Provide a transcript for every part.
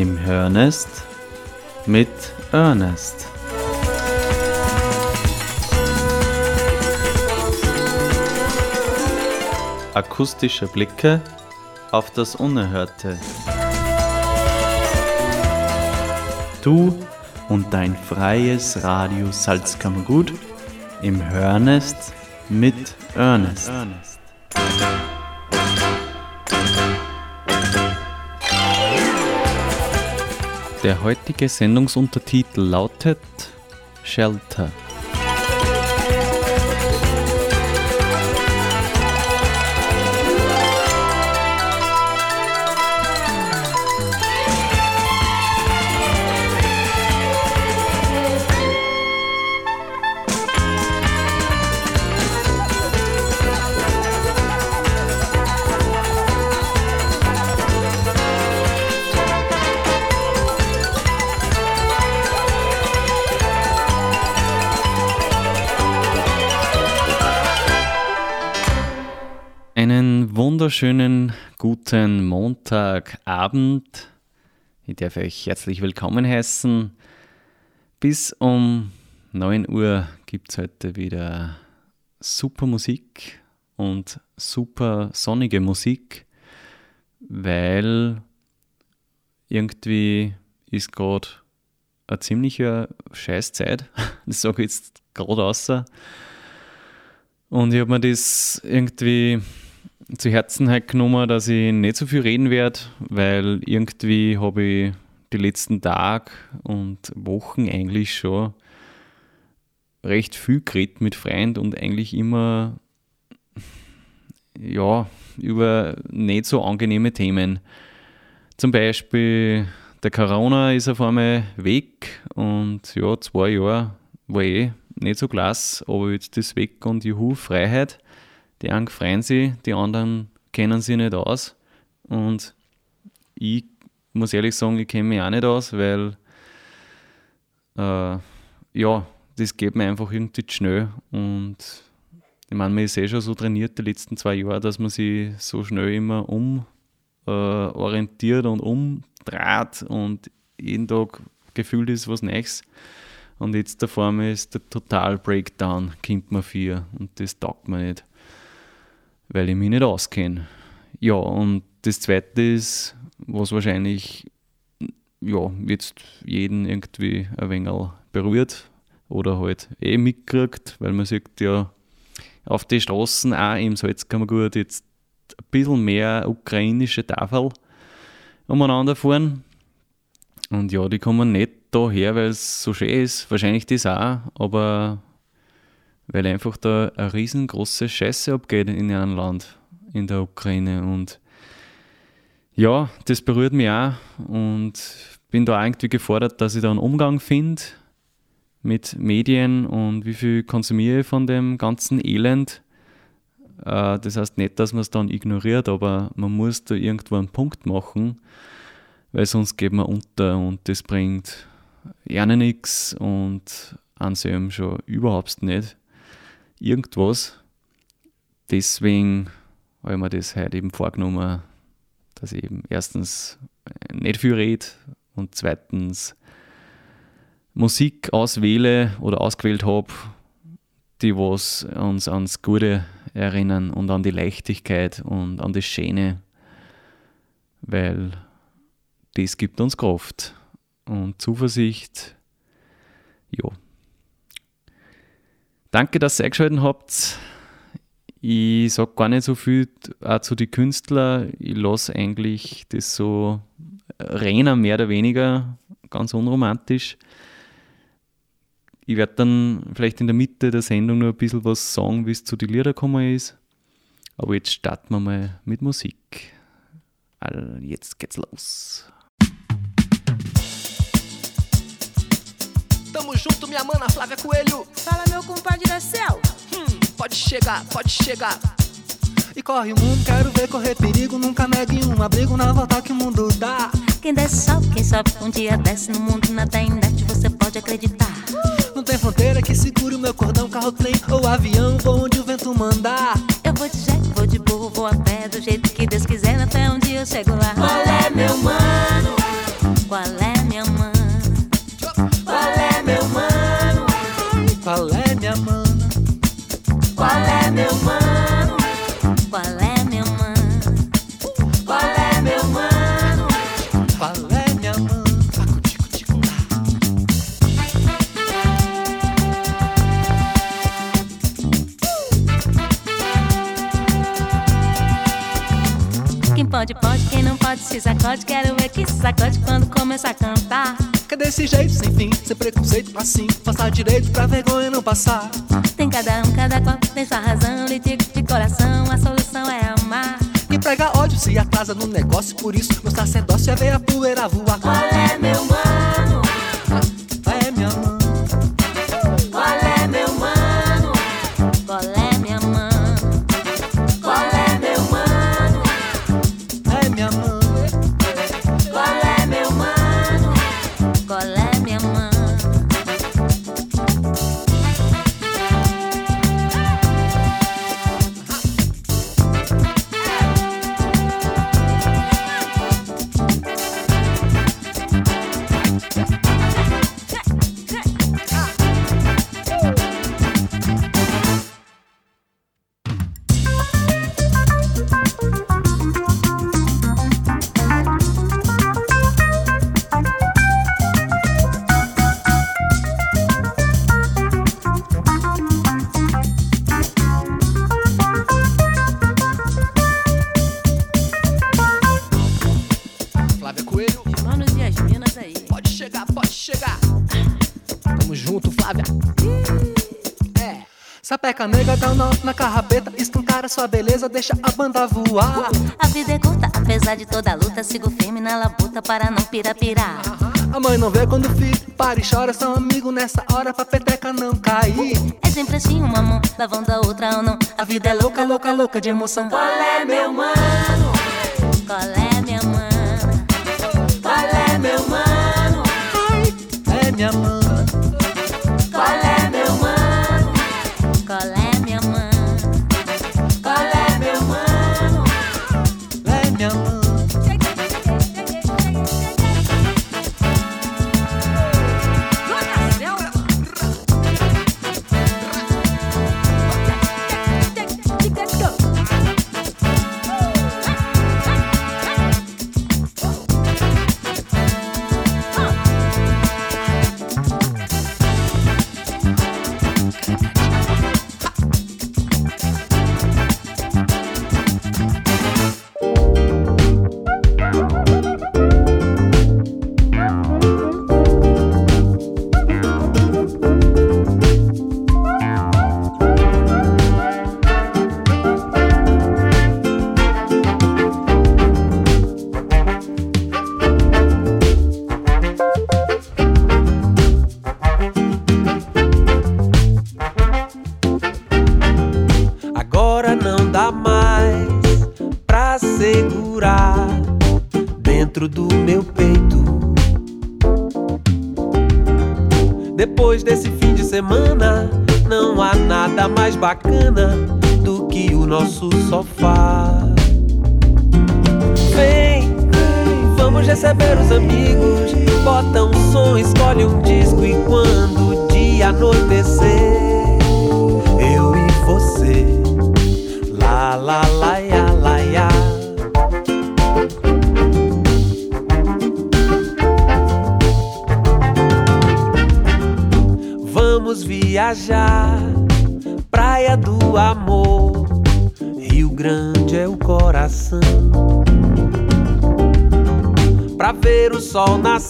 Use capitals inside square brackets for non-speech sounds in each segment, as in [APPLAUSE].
im Hörnest mit Ernest. Akustische Blicke auf das Unerhörte. Du und dein freies Radio Salzkammergut im Hörnest mit Ernest. Der heutige Sendungsuntertitel lautet Shelter. Wunderschönen guten Montagabend. Ich darf euch herzlich willkommen heißen. Bis um 9 Uhr gibt es heute wieder super Musik und super sonnige Musik, weil irgendwie ist gerade eine ziemliche Scheißzeit. [LAUGHS] Das sage ich jetzt gerade außer. Und ich habe mir das irgendwie zu Herzen halt genommen, dass ich nicht so viel reden werde, weil irgendwie habe ich die letzten Tage und Wochen eigentlich schon recht viel geredet mit Freunden und eigentlich immer ja, über nicht so angenehme Themen. Zum Beispiel der Corona ist auf einmal weg und ja, zwei Jahre war eh nicht so klasse, aber jetzt ist weg und juhu, Freiheit. Die einen freuen sich, die anderen kennen sich nicht aus. Und ich muss ehrlich sagen, ich kenne mich auch nicht aus, weil äh, ja, das geht mir einfach irgendwie zu schnell. Und ich meine, man ist eh schon so trainiert die letzten zwei Jahre, dass man sich so schnell immer umorientiert äh, und umdreht und jeden Tag gefühlt ist was Neues. Und jetzt da vor mir ist der Total Breakdown, kommt mir vier und das taugt mir nicht weil ich mich nicht auskenne. Ja, und das Zweite ist, was wahrscheinlich ja, jetzt jeden irgendwie ein wenig berührt oder halt eh mitkriegt, weil man sieht ja auf den Straßen auch im Salzkammergut jetzt ein bisschen mehr ukrainische Tafel umeinander fahren. Und ja, die kommen nicht daher, weil es so schön ist. Wahrscheinlich das auch, aber weil einfach da eine riesengroße Scheiße abgeht in einem Land, in der Ukraine. Und ja, das berührt mich auch und bin da irgendwie gefordert, dass ich da einen Umgang finde mit Medien und wie viel konsumiere ich von dem ganzen Elend. Äh, das heißt nicht, dass man es dann ignoriert, aber man muss da irgendwo einen Punkt machen, weil sonst geht man unter und das bringt gerne nichts und an schon überhaupt nicht irgendwas. Deswegen habe ich mir das heute eben vorgenommen, dass ich eben erstens nicht viel rede und zweitens Musik auswähle oder ausgewählt habe, die was uns ans Gute erinnern und an die Leichtigkeit und an das Schöne, weil das gibt uns Kraft und Zuversicht. Ja, Danke, dass ihr eingeschaltet habt. Ich sage gar nicht so viel auch zu den Künstlern. Ich lasse eigentlich das so rennen, mehr oder weniger, ganz unromantisch. Ich werde dann vielleicht in der Mitte der Sendung noch ein bisschen was sagen, wie es zu den Liedern gekommen ist. Aber jetzt starten wir mal mit Musik. Also jetzt geht's los. Tamo junto, minha mana Flávia Coelho. Fala, meu compadre da céu. Hum, pode chegar, pode chegar. E corre o mundo, quero ver correr perigo. Nunca negue um abrigo na volta que o mundo dá. Quem desce sobe, quem sobe um dia desce no mundo nada indete, você pode acreditar. Não tem fronteira que segure o meu cordão, carro, trem ou avião, vou onde o vento mandar. Eu vou de jet, vou de burro, vou a pé, do jeito que Deus quiser, até um dia eu chego lá. Qual é, meu mano? Quem pode, pode, quem não pode se sacode. Quero ver que se sacode quando começa a cantar. Que desse jeito, sem fim, sem preconceito, assim. Passar direito pra vergonha não passar. Tem cada um, cada qual tem sua razão. Litigo de coração, a solução é amar. E prega ódio se atrasa no negócio, por isso meu sacerdócio é ver a poeira voar. Qual é, meu mano? Nega, dá um nó na carrapeta, escancara sua beleza, deixa a banda voar. A vida é curta, apesar de toda a luta, sigo firme na labuta para não pirapirar. A mãe não vê quando o filho para e chora, são amigos nessa hora pra peteca não cair. É sempre assim, uma mão lavando a outra ou não. A vida é louca, louca, louca de emoção. Qual é, meu mano? Qual é, minha mana? Qual é, meu mano? É minha mãe,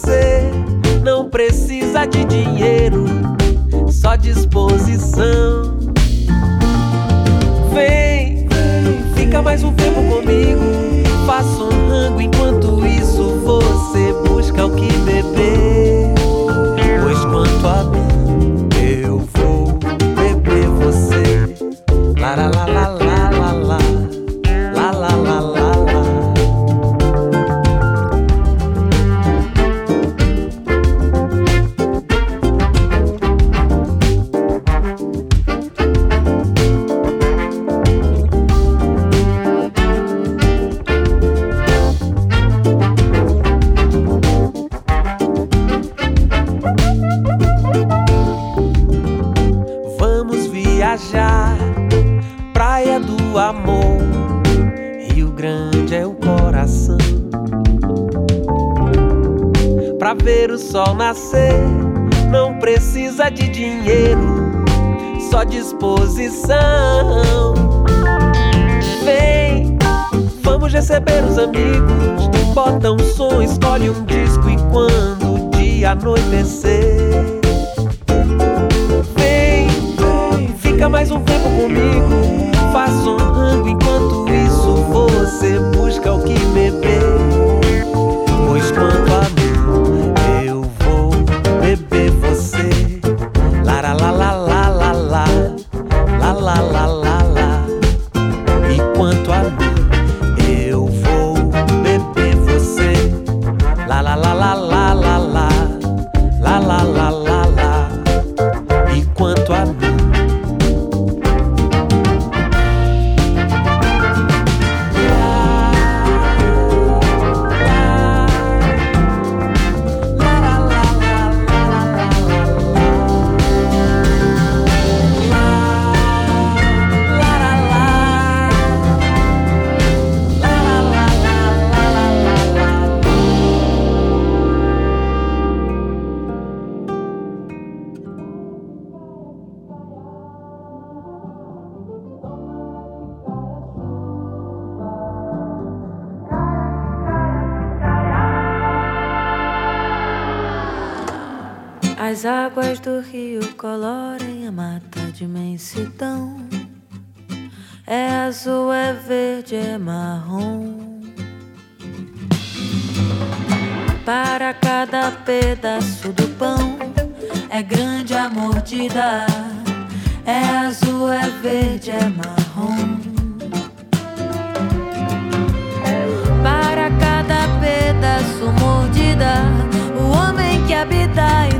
nascer, não precisa de dinheiro, só disposição. Vem, fica mais um tempo comigo. Faça um rango enquanto isso você busca o que beber. Pois quanto a mim, As águas do rio colorem a mata de imensidão. É azul, é verde, é marrom. Para cada pedaço do pão é grande a mordida. É azul, é verde, é marrom. Para cada pedaço mordida, o homem que habita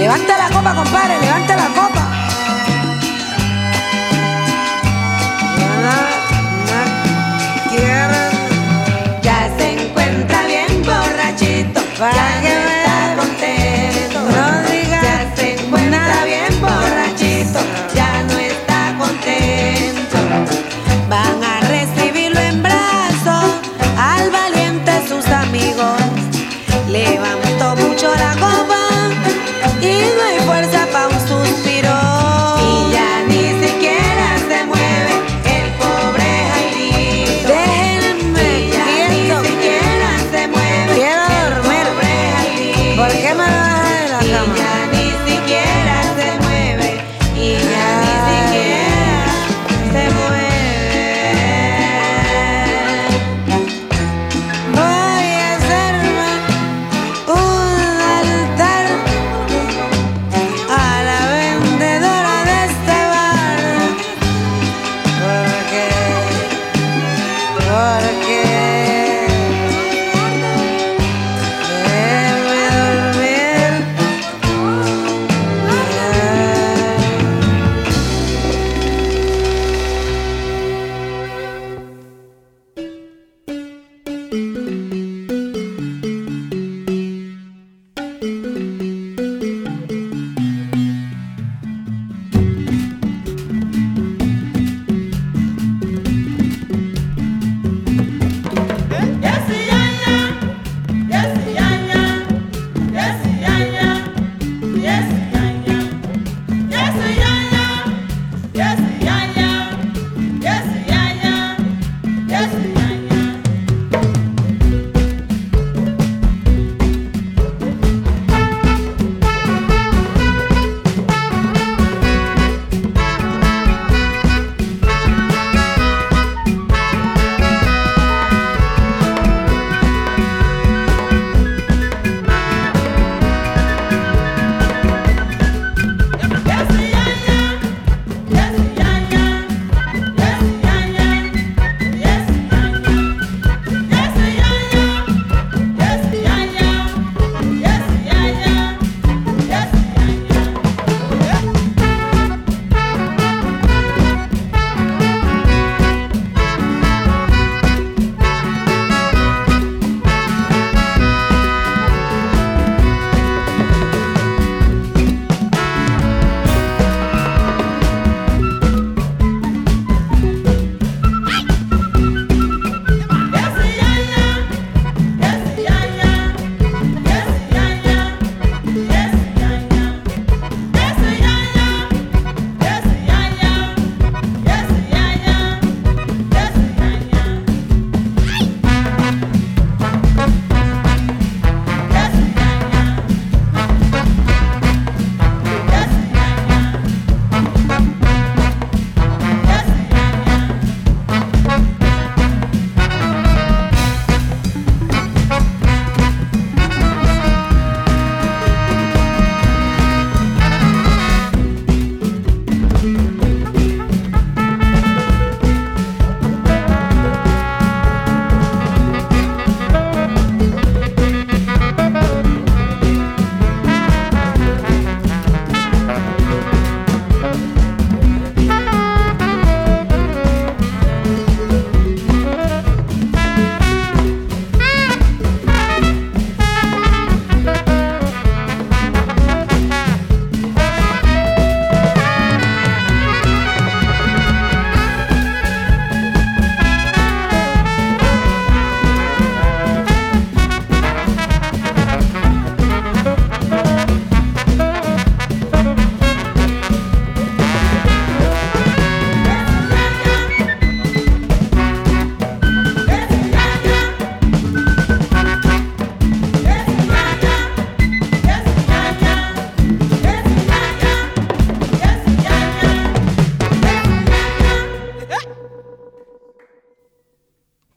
Levanta la copa, compadre, levanta la copa. Ya se encuentra bien borrachito.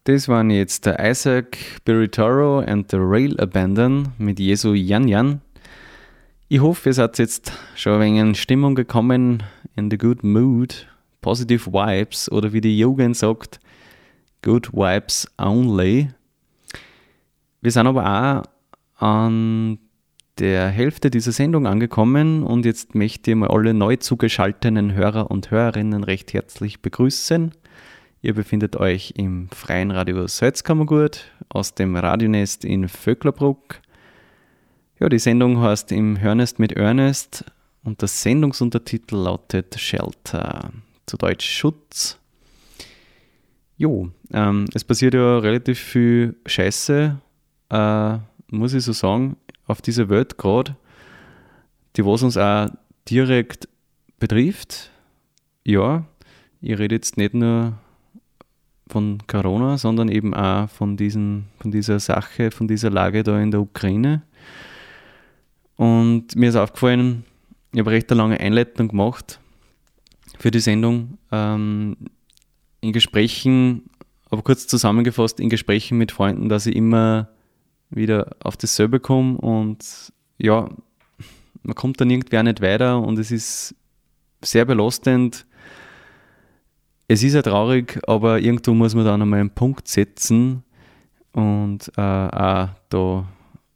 Das waren jetzt der Isaac Biritoro and the Rail Abandon mit Jesu Jan Jan. Ich hoffe, ihr seid jetzt schon ein wenig in Stimmung gekommen, in the good mood, positive vibes oder wie die Jugend sagt, good vibes only. Wir sind aber auch an der Hälfte dieser Sendung angekommen und jetzt möchte ich mal alle neu zugeschalteten Hörer und Hörerinnen recht herzlich begrüßen. Ihr befindet euch im freien Radio Salzkammergut aus dem Radionest in Vöcklerbruck. Ja, die Sendung heißt im Hörnest mit Ernest und der Sendungsuntertitel lautet Shelter, zu Deutsch Schutz. Jo, ähm, es passiert ja relativ viel Scheiße, äh, muss ich so sagen, auf dieser Welt gerade, die was uns auch direkt betrifft. Ja, ich rede jetzt nicht nur von Corona, sondern eben auch von, diesen, von dieser Sache, von dieser Lage da in der Ukraine. Und mir ist aufgefallen, ich habe recht eine lange Einleitung gemacht für die Sendung. Ähm, in Gesprächen, aber kurz zusammengefasst, in Gesprächen mit Freunden, dass ich immer wieder auf dasselbe komme und ja, man kommt dann irgendwie auch nicht weiter und es ist sehr belastend. Es ist ja traurig, aber irgendwo muss man dann einmal einen Punkt setzen und äh, auch da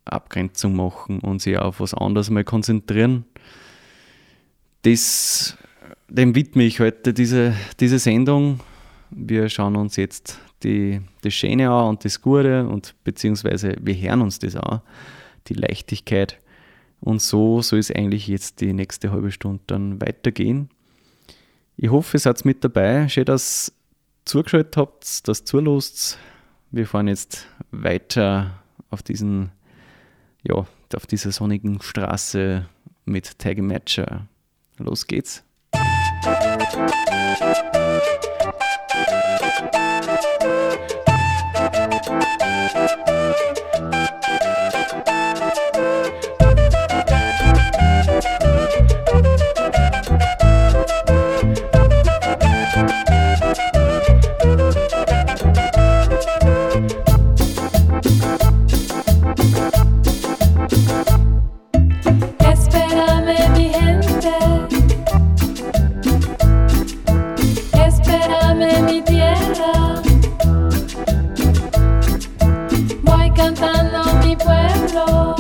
Abgrenzung machen und sich auf was anderes mal konzentrieren. Das, dem widme ich heute diese, diese Sendung. Wir schauen uns jetzt die, das Schöne an und das Gute und beziehungsweise wir hören uns das an, die Leichtigkeit. Und so soll es eigentlich jetzt die nächste halbe Stunde dann weitergehen. Ich hoffe, ihr seid mit dabei. Schön, dass ihr zugeschaltet habt, dass ihr zulost. Wir fahren jetzt weiter auf diesen, ja, auf dieser sonnigen Straße mit Tiger Matcher. Los geht's. Espérame pueblo,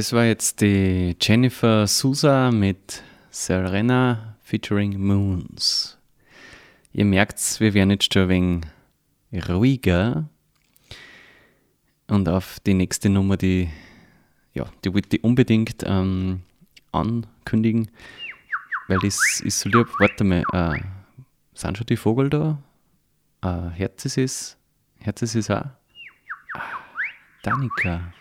Das war jetzt die Jennifer Sousa mit Serena featuring Moons. Ihr merkt's, wir werden jetzt schon ein wenig ruhiger. Und auf die nächste Nummer, die, ja, die wollte ich unbedingt ähm, ankündigen, weil das ist so lieb. Warte mal, äh, sind schon die Vogel da? Äh, Herz ist es? Herz ist es auch? Ah, Danica.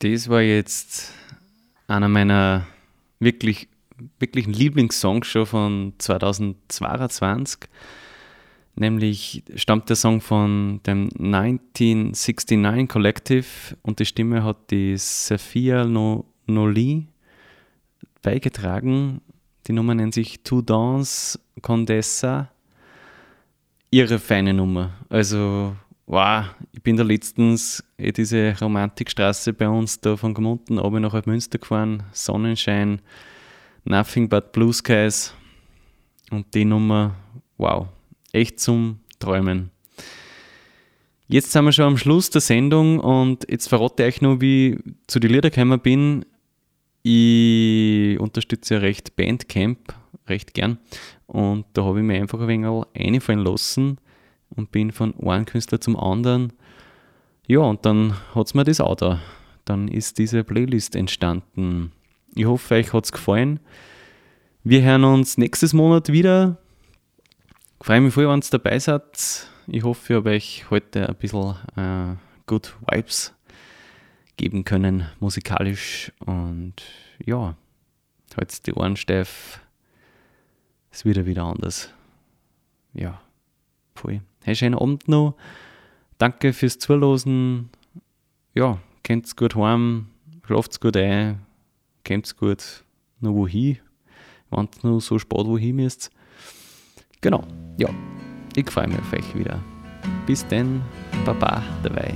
Das war jetzt einer meiner wirklich, wirklichen Lieblingssongs schon von 2022. Nämlich stammt der Song von dem 1969 Collective und die Stimme hat die Sophia no Noli beigetragen. Die Nummer nennt sich Two Dance Condessa. Ihre feine Nummer. Also wow, ich bin da letztens eh diese Romantikstraße bei uns da von Gmunden oben nach Münster gefahren, Sonnenschein, Nothing but Blue Skies und die Nummer, wow, echt zum Träumen. Jetzt sind wir schon am Schluss der Sendung und jetzt verrate ich euch noch, wie ich zu den Lieder gekommen bin. Ich unterstütze ja recht Bandcamp, recht gern. Und da habe ich mir einfach ein wenig einfallen lassen, und bin von einem Künstler zum anderen. Ja, und dann hat es mir das auch da. Dann ist diese Playlist entstanden. Ich hoffe, euch hat es gefallen. Wir hören uns nächstes Monat wieder. Ich freue mich voll, wenn ihr dabei seid. Ich hoffe, ich habe euch heute ein bisschen äh, Good Vibes geben können, musikalisch. Und ja, heute die Ohren steif. Es wird wieder anders. Ja, voll. Hey, schönen Abend noch. Danke fürs Zuhören. Ja, kennt's gut heim, schlaft's gut ein, kommt's gut noch wohin, wenn ihr noch so spät wohin müsst. Genau, ja, ich freue mich auf euch wieder. Bis dann, Baba dabei.